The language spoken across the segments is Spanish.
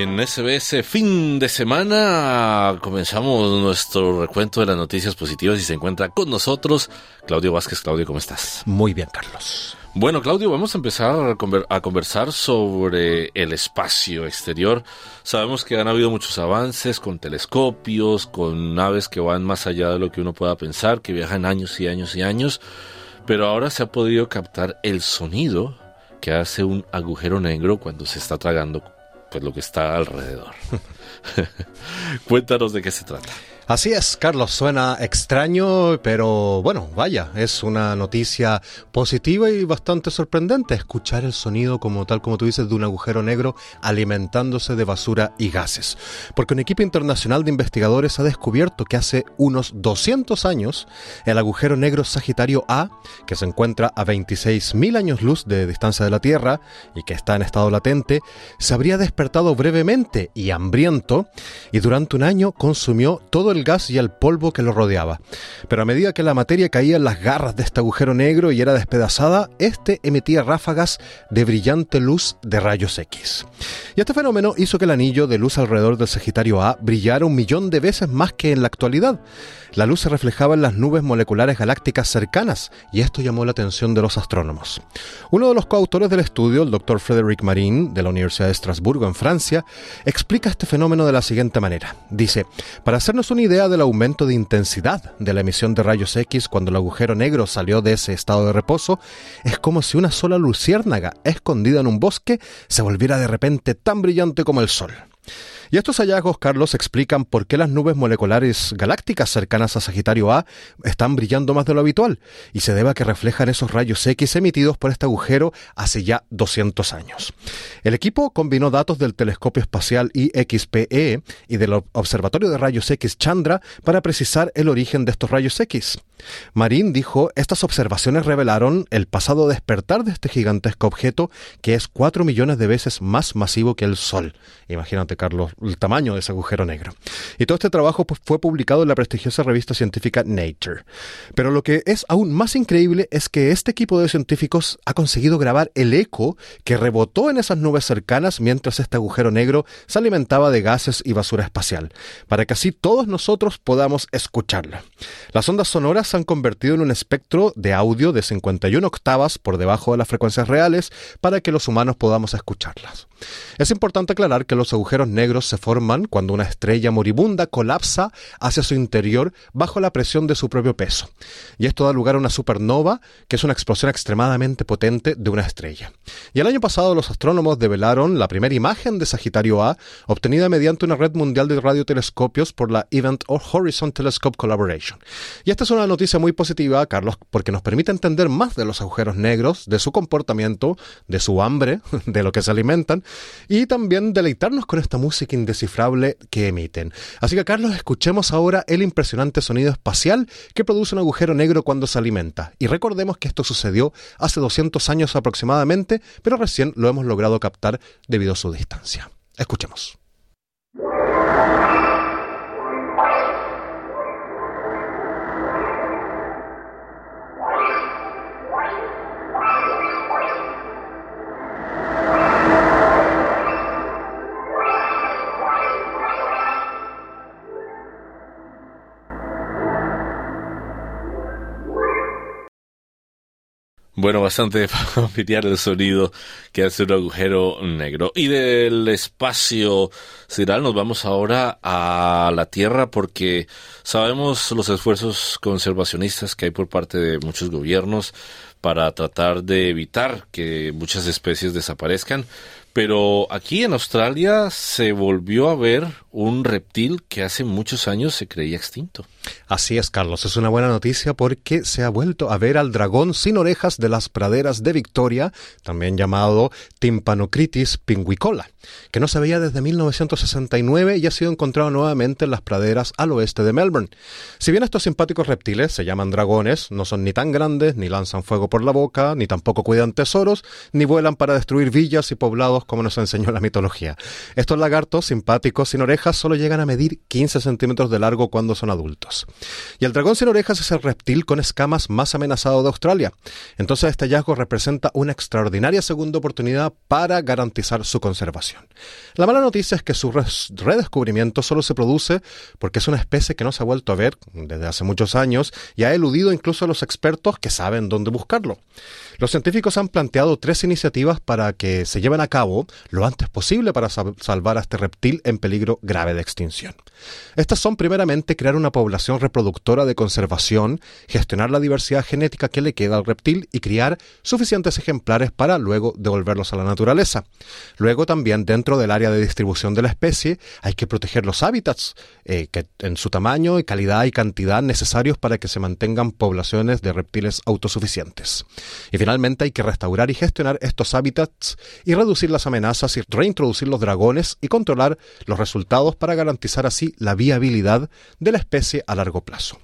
Y en SBS fin de semana comenzamos nuestro recuento de las noticias positivas y se encuentra con nosotros Claudio Vázquez. Claudio, ¿cómo estás? Muy bien, Carlos. Bueno, Claudio, vamos a empezar a, conversar sobre el espacio exterior. Sabemos que han habido muchos avances con telescopios, con naves que van más allá de lo que uno pueda pensar, que viajan años y años y años, pero ahora se ha podido captar el sonido que hace un agujero negro cuando se está tragando pues lo que está alrededor. Cuéntanos de qué se trata. Así es, Carlos, suena extraño, pero bueno, vaya, es una noticia positiva y bastante sorprendente escuchar el sonido como tal como tú dices de un agujero negro alimentándose de basura y gases. Porque un equipo internacional de investigadores ha descubierto que hace unos 200 años el agujero negro Sagitario A, que se encuentra a 26.000 años luz de distancia de la Tierra y que está en estado latente, se habría despertado brevemente y hambriento y durante un año consumió todo el gas y el polvo que lo rodeaba. Pero a medida que la materia caía en las garras de este agujero negro y era despedazada, este emitía ráfagas de brillante luz de rayos X. Y este fenómeno hizo que el anillo de luz alrededor del Sagitario A brillara un millón de veces más que en la actualidad. La luz se reflejaba en las nubes moleculares galácticas cercanas y esto llamó la atención de los astrónomos. Uno de los coautores del estudio, el doctor Frédéric Marin, de la Universidad de Estrasburgo, en Francia, explica este fenómeno de la siguiente manera. Dice, para hacernos una idea del aumento de intensidad de la emisión de rayos X cuando el agujero negro salió de ese estado de reposo, es como si una sola luciérnaga escondida en un bosque se volviera de repente tan brillante como el sol. Y estos hallazgos, Carlos, explican por qué las nubes moleculares galácticas cercanas a Sagitario A están brillando más de lo habitual, y se debe a que reflejan esos rayos X emitidos por este agujero hace ya 200 años. El equipo combinó datos del telescopio espacial IXPE y del Observatorio de Rayos X Chandra para precisar el origen de estos rayos X. Marín dijo, estas observaciones revelaron el pasado despertar de este gigantesco objeto que es 4 millones de veces más masivo que el Sol. Imagínate, Carlos, el tamaño de ese agujero negro. Y todo este trabajo pues, fue publicado en la prestigiosa revista científica Nature. Pero lo que es aún más increíble es que este equipo de científicos ha conseguido grabar el eco que rebotó en esas nubes cercanas mientras este agujero negro se alimentaba de gases y basura espacial, para que así todos nosotros podamos escucharlo. Las ondas sonoras se han convertido en un espectro de audio de 51 octavas por debajo de las frecuencias reales para que los humanos podamos escucharlas. Es importante aclarar que los agujeros negros se forman cuando una estrella moribunda colapsa hacia su interior bajo la presión de su propio peso. Y esto da lugar a una supernova, que es una explosión extremadamente potente de una estrella. Y el año pasado los astrónomos develaron la primera imagen de Sagitario A, obtenida mediante una red mundial de radiotelescopios por la Event Horizon Telescope Collaboration. Y esta es una noticia muy positiva, Carlos, porque nos permite entender más de los agujeros negros, de su comportamiento, de su hambre, de lo que se alimentan, y también deleitarnos con esta música indescifrable que emiten. Así que Carlos, escuchemos ahora el impresionante sonido espacial que produce un agujero negro cuando se alimenta. Y recordemos que esto sucedió hace 200 años aproximadamente, pero recién lo hemos logrado captar debido a su distancia. Escuchemos. Bueno, bastante familiar el sonido que hace un agujero negro. Y del espacio sideral nos vamos ahora a la Tierra porque sabemos los esfuerzos conservacionistas que hay por parte de muchos gobiernos para tratar de evitar que muchas especies desaparezcan, Pero aquí en Australia se volvió a ver un reptil que hace muchos años se creía extinto. Así es, Carlos. Es una buena noticia porque se ha vuelto a ver al dragón sin orejas de las praderas de Victoria, también llamado Tympanocritis pinguicola, que no se veía desde 1969 y ha sido encontrado nuevamente en las praderas al oeste de Melbourne. Si bien estos simpáticos reptiles se llaman dragones, no son ni tan grandes, ni lanzan fuego por la boca, ni tampoco cuidan tesoros, ni vuelan para destruir villas y poblados como nos enseñó la mitología. Estos lagartos simpáticos sin orejas solo llegan a medir 15 centímetros de largo cuando son adultos. Y el dragón sin orejas es el reptil con escamas más amenazado de Australia. Entonces este hallazgo representa una extraordinaria segunda oportunidad para garantizar su conservación. La mala noticia es que su redescubrimiento solo se produce porque es una especie que no se ha vuelto a ver desde hace muchos años y ha eludido incluso a los expertos que saben dónde buscarlo. Los científicos han planteado tres iniciativas para que se lleven a cabo lo antes posible para salvar a este reptil en peligro grave de extinción. Estas son primeramente crear una población reproductora de conservación, gestionar la diversidad genética que le queda al reptil y criar suficientes ejemplares para luego devolverlos a la naturaleza. Luego también dentro del área de distribución de la especie hay que proteger los hábitats eh, que en su tamaño y calidad y cantidad necesarios para que se mantengan poblaciones de reptiles autosuficientes. Y finalmente hay que restaurar y gestionar estos hábitats y reducir las amenazas y reintroducir los dragones y controlar los resultados para garantizar así la viabilidad de la especie a largo plazo.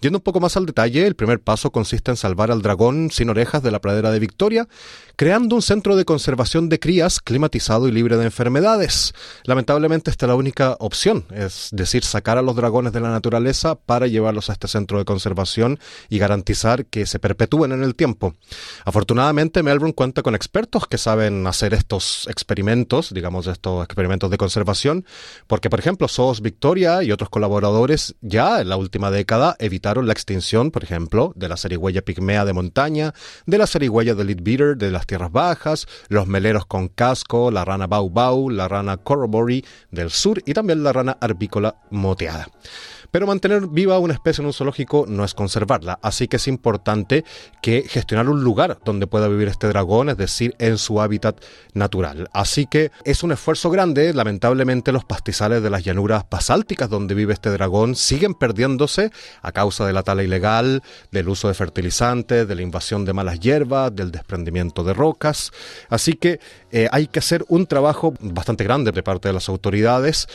Yendo un poco más al detalle, el primer paso consiste en salvar al dragón sin orejas de la pradera de Victoria, creando un centro de conservación de crías climatizado y libre de enfermedades. Lamentablemente esta es la única opción, es decir, sacar a los dragones de la naturaleza para llevarlos a este centro de conservación y garantizar que se perpetúen en el tiempo. Afortunadamente Melbourne cuenta con expertos que saben hacer estos experimentos, digamos estos experimentos de conservación, porque por ejemplo SOS Victoria y otros colaboradores ya en la última década evitaron la extinción, por ejemplo, de la zarigüeya pigmea de montaña, de la zarigüeya de Leadbeater de las tierras bajas, los meleros con casco, la rana bau bau, la rana corroboree del sur y también la rana arbícola moteada. Pero mantener viva una especie en un zoológico no es conservarla, así que es importante que gestionar un lugar donde pueda vivir este dragón, es decir, en su hábitat natural. Así que es un esfuerzo grande, lamentablemente los pastizales de las llanuras basálticas donde vive este dragón siguen perdiéndose a causa de la tala ilegal, del uso de fertilizantes, de la invasión de malas hierbas, del desprendimiento de rocas. Así que eh, hay que hacer un trabajo bastante grande de parte de las autoridades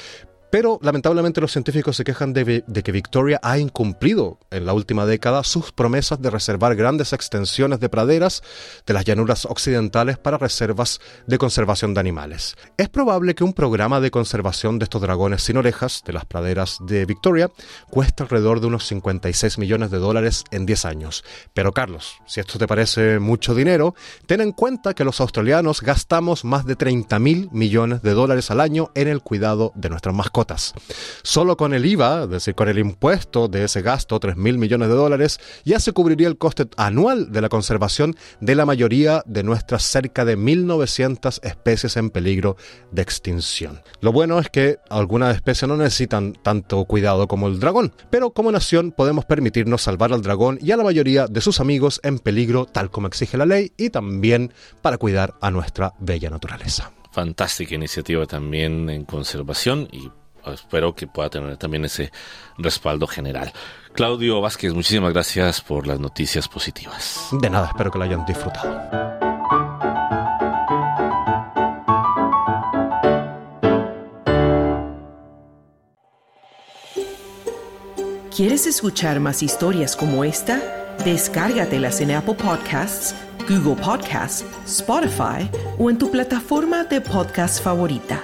pero lamentablemente los científicos se quejan de, que Victoria ha incumplido en la última década sus promesas de reservar grandes extensiones de praderas de las llanuras occidentales para reservas de conservación de animales. Es probable que un programa de conservación de estos dragones sin orejas de las praderas de Victoria cueste alrededor de unos 56 millones de dólares en 10 años. Pero Carlos, si esto te parece mucho dinero, ten en cuenta que los australianos gastamos más de 30 mil millones de dólares al año en el cuidado de nuestras mascotas Solo con el IVA, es decir, con el impuesto de ese gasto, 3 mil millones de dólares, ya se cubriría el coste anual de la conservación de la mayoría de nuestras cerca de 1.900 especies en peligro de extinción. Lo bueno es que algunas especies no necesitan tanto cuidado como el dragón, pero como nación podemos permitirnos salvar al dragón y a la mayoría de sus amigos en peligro tal como exige la ley y también para cuidar a nuestra bella naturaleza. Fantástica iniciativa también en conservación y espero que pueda tener también ese respaldo general. Claudio Vázquez, muchísimas gracias por las noticias positivas. De nada, espero que lo hayan disfrutado. ¿Quieres escuchar más historias como esta? Descárgatelas en Apple Podcasts, Google Podcasts, Spotify o en tu plataforma de podcast favorita.